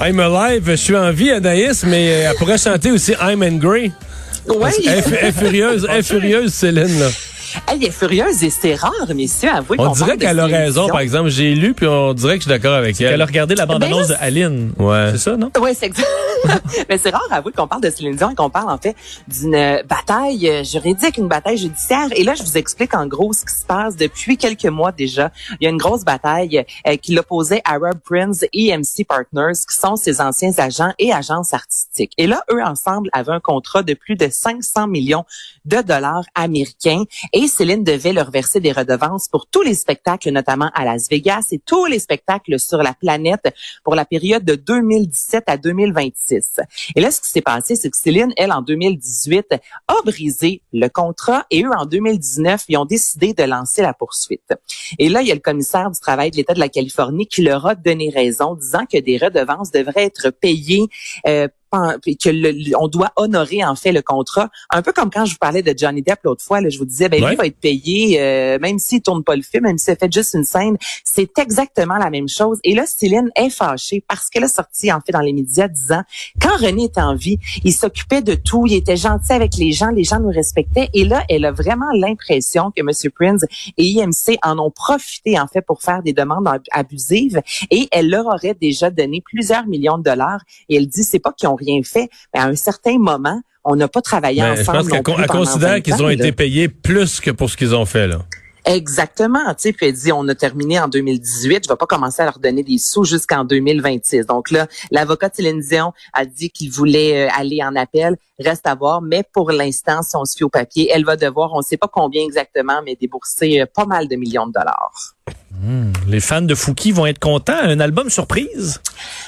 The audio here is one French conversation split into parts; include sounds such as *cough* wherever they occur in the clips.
I'm alive, je suis en vie, Anaïs, mais elle pourrait chanter aussi I'm angry. Ouais. Elle, est- furieuse, elle est furieuse, Céline. Là. Elle est furieuse et c'est rare, messieurs, avouez On dirait qu'elle a raison, par exemple. J'ai lu, puis on dirait que je suis d'accord avec elle. Elle a regardé la bande-annonce Ben de Aline. Ouais. C'est ça, non? Oui, c'est exact. *laughs* Mais c'est rare, avouez qu'on parle de Céline Dion et qu'on parle en fait d'une bataille juridique, une bataille judiciaire. Et là, je vous explique en gros ce qui se passe depuis quelques mois déjà. Il y a une grosse bataille euh, qui l'opposait Arab Prince et MC Partners, qui sont ses anciens agents et agences artistiques. Et là, eux ensemble avaient un contrat de plus de 500 millions de dollars américains et Céline devait leur verser des redevances pour tous les spectacles, notamment à Las Vegas et tous les spectacles sur la planète pour la période de 2017 à 2026. Et là, ce qui s'est passé, c'est que Céline, elle, en 2018, a brisé le contrat et eux, en 2019, ils ont décidé de lancer la poursuite. Et là, il y a le commissaire du travail de l'État que le- on doit honorer en fait le contrat, un peu comme quand je vous parlais de Johnny Depp l'autre fois, là, je vous disais ben Ouais. lui va être payé euh, même s'il tourne pas le film, même s'il fait juste une scène, c'est exactement la même chose. Et là Céline est fâchée parce qu'elle a sorti en fait dans les médias disant quand René était en vie, il s'occupait de tout, il était gentil avec les gens, les gens nous respectaient. Et là elle a vraiment l'impression que Monsieur Prince et IMC en ont profité en fait pour faire des demandes ab- abusives. Et elle leur aurait déjà donné plusieurs millions de dollars. Et elle dit c'est pas qu'ils ont rien fait, mais à un certain moment, on n'a pas travaillé Ben, je ensemble. pense non qu'elle considère 20 qu'ils ont là. été payés plus que pour ce qu'ils ont fait, là. Exactement, tu sais, puis elle dit on a terminé en 2018, je vais pas commencer à leur donner des sous jusqu'en 2026. Donc là, l'avocat de Céline Dion a dit qu'il voulait euh, aller en appel, reste à voir, mais pour l'instant, si on se fie au papier, elle va devoir, on sait pas combien exactement, mais débourser euh, pas mal de millions de dollars. Les fans de Fouki vont être contents. Un album surprise?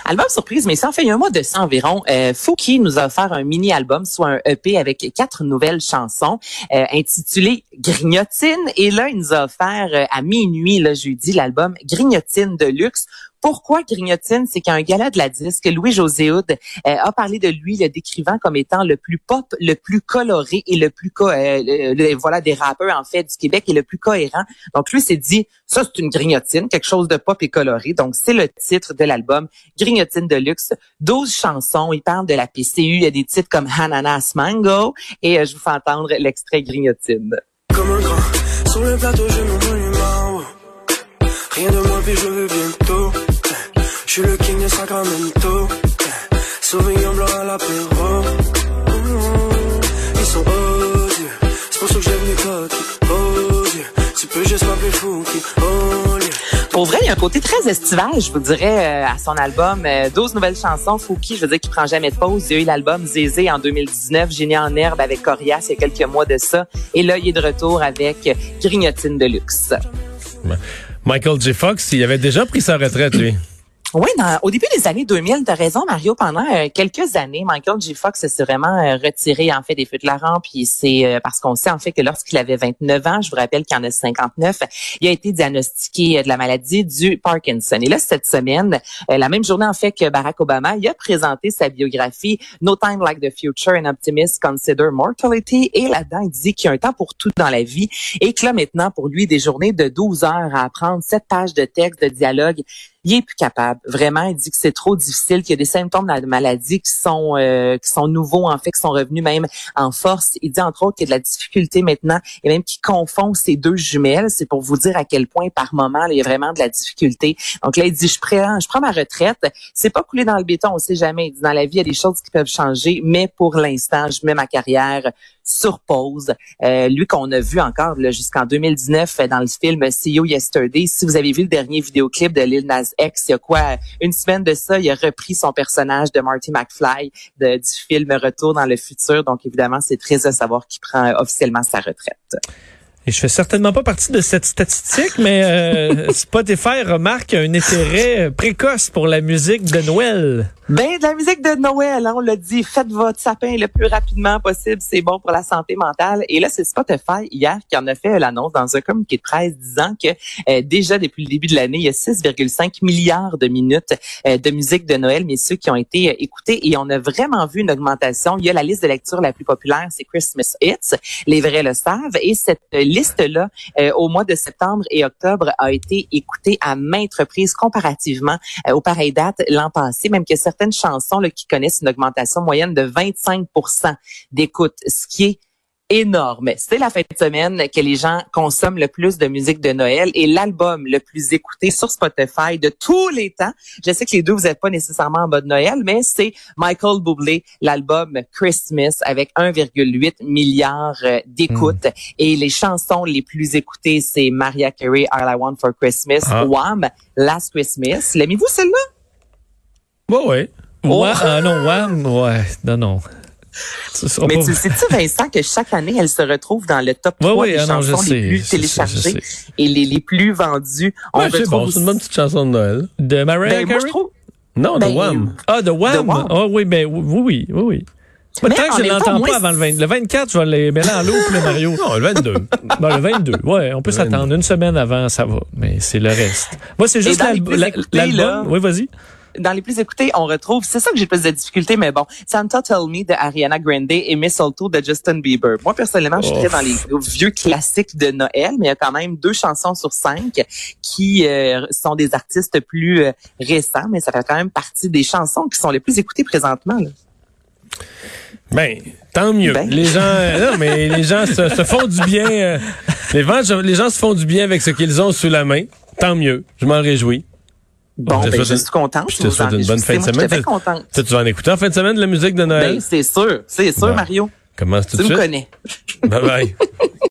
Album surprise, mais ça en fait un mois de ça environ. Euh, Fouki nous a offert un mini-album, soit un EP avec quatre nouvelles chansons euh, intitulées Grignotine. Et là, il nous a offert euh, à minuit, le jeudi, l'album Grignotine de luxe. Pourquoi Grignotine? C'est qu'un gala de la disque, Louis-José Hood euh, a parlé de lui, le décrivant comme étant le plus pop, le plus coloré et le plus, co- euh, voilà, des rappeurs, en fait, du Québec et le plus cohérent. Donc, lui s'est dit, ça, c'est une grignotine, quelque chose de pop et coloré. Donc, c'est le titre de l'album, Grignotine de luxe. 12 chansons. Il parle de la PCU. Il y a des titres comme Hananas Mango. Et euh, je vous fais entendre l'extrait Grignotine. Je suis le king de Sacramento. Eh, Sauvignon blanc à l'apéro. Ils sont odieux. C'est pour ça que venu coquille. Odieux. Tu peux juste m'appeler fou qui oh. Pour vrai, il y a un côté très estival, je vous dirais, euh, à son album. Euh, 12 nouvelles chansons, Fouki, je veux dire, qui prend jamais de pause. Il y a eu l'album Zézé en 2019, Génie en herbe avec Corias il y a quelques mois de ça. Et là, il est de retour avec Grignotine de luxe. Michael J. Fox, il avait déjà pris sa retraite, lui. Oui, dans- au début des années 2000, tu as raison, Mario. Pendant euh, quelques années, Michael J. Fox s'est vraiment euh, retiré en fait des feux de la rampe. Puis c'est euh, parce qu'on sait en fait que lorsqu'il avait 29 ans, je vous rappelle qu'il en a 59, il a été diagnostiqué euh, de la maladie du Parkinson. Et là, cette semaine, la même journée en fait que Barack Obama, il a présenté sa biographie No Time Like the Future, an Optimist Consider Mortality. Et là-dedans, il dit qu'il y a un temps pour tout dans la vie et que là maintenant, pour lui, des journées de 12 heures à apprendre 7 pages de texte, de dialogue, il est plus capable. Vraiment, il dit que c'est trop difficile, qu'il y a des symptômes de la maladie qui sont euh, qui sont nouveaux en fait, qui sont revenus même en force. Il dit entre autres qu'il y a de la difficulté maintenant et même qu'il confond ces deux jumelles. C'est pour vous dire à quel point par moment il y a vraiment de la difficulté. Donc là, il dit je prends je prends ma retraite. C'est pas coulé dans le béton, on sait jamais. Il dit dans la vie il y a des choses qui peuvent changer, mais pour l'instant, je mets ma carrière sur pause. Euh, lui qu'on a vu encore jusqu'en 2019 euh, dans le film See You Yesterday. Si vous avez vu le dernier vidéoclip de Lil Nas X, il y a quoi? Une semaine de ça, il a repris son personnage de Marty McFly de- du film Retour dans le futur. Donc évidemment, c'est très à savoir qu'il prend officiellement sa retraite. Et je fais certainement pas partie de cette statistique, mais euh, *laughs* Spotify remarque un intérêt précoce pour la musique de Noël. Ben, de la musique de Noël, hein, on l'a dit, faites votre sapin le plus rapidement possible, c'est bon pour la santé mentale. Et là, c'est Spotify hier qui en a fait l'annonce dans un communiqué de presse disant que euh, déjà depuis le début de l'année, il y a 6,5 milliards de minutes euh, de musique de Noël, messieurs, qui ont été euh, écoutées et on a vraiment vu une augmentation. Il y a la liste de lecture la plus populaire, c'est Christmas Hits, les vrais le savent, et cette euh, liste-là, euh, au mois de septembre et octobre, a été écoutée à maintes reprises comparativement euh, aux pareilles dates l'an passé, même que certains certaines chansons là, qui connaissent une augmentation moyenne de 25 d'écoute, ce qui est énorme. C'est la fin de semaine que les gens consomment le plus de musique de Noël et l'album le plus écouté sur Spotify de tous les temps. Je sais que les deux, vous n'êtes pas nécessairement en mode Noël, mais c'est Michael Bublé, l'album Christmas avec 1,8 milliard euh, d'écoutes. Et les chansons les plus écoutées, c'est Mariah Carey, All I Want for Christmas, Ah. Wham, Last Christmas. L'aimez-vous celle-là? Bon, ouais. Wham, ah non, Wham, ouais, non, non. Mais pas- tu sais-tu, Vincent, que chaque année, elle se retrouve dans le top Ouais, 3 ouais, des ah non, chansons sais, les plus téléchargées et les, les plus vendues. On Ouais, c'est retrouve bon, c'est une bonne petite chanson de Noël. De Mariah Ben, moi, je Carey? trouve. Non, de Ben, Wham. Ah, de Wham? de. Ah oui, ben oui, oui, oui, oui. Pas Mais tant que je temps, l'entends pas avant le 20. Le 24, je vais les mêler en loupe, le Mario. *laughs* Non, le 22. Bon, le 22, ouais, on peut s'attendre. Une semaine avant, ça va. Mais c'est le reste. Moi, c'est juste la- l'album. Oui, vas-y. Dans les plus écoutés, on retrouve, c'est ça que j'ai plus de difficultés, mais bon, Santa Tell Me de Ariana Grande et Mistletoe de Justin Bieber. Moi, personnellement, je suis très dans les vieux classiques de Noël, mais il y a quand même deux chansons sur cinq qui euh, sont des artistes plus euh, récents, mais ça fait quand même partie des chansons qui sont les plus écoutées présentement. là. Ben, tant mieux. Ben. Les gens, euh, non, mais les gens se, se font du bien. euh, les, gens, les gens se font du bien avec ce qu'ils ont sous la main. Tant mieux. Je m'en réjouis. Bon, Je te ben, je suis contente. je te souhaite une bonne fin de semaine. Je suis contente. Tu vas en écouter en fin de semaine de la musique de Noël? Ben, c'est sûr, c'est sûr, Bon. Mario. Commence tout Tu de me suite. connais. Bye bye. *laughs*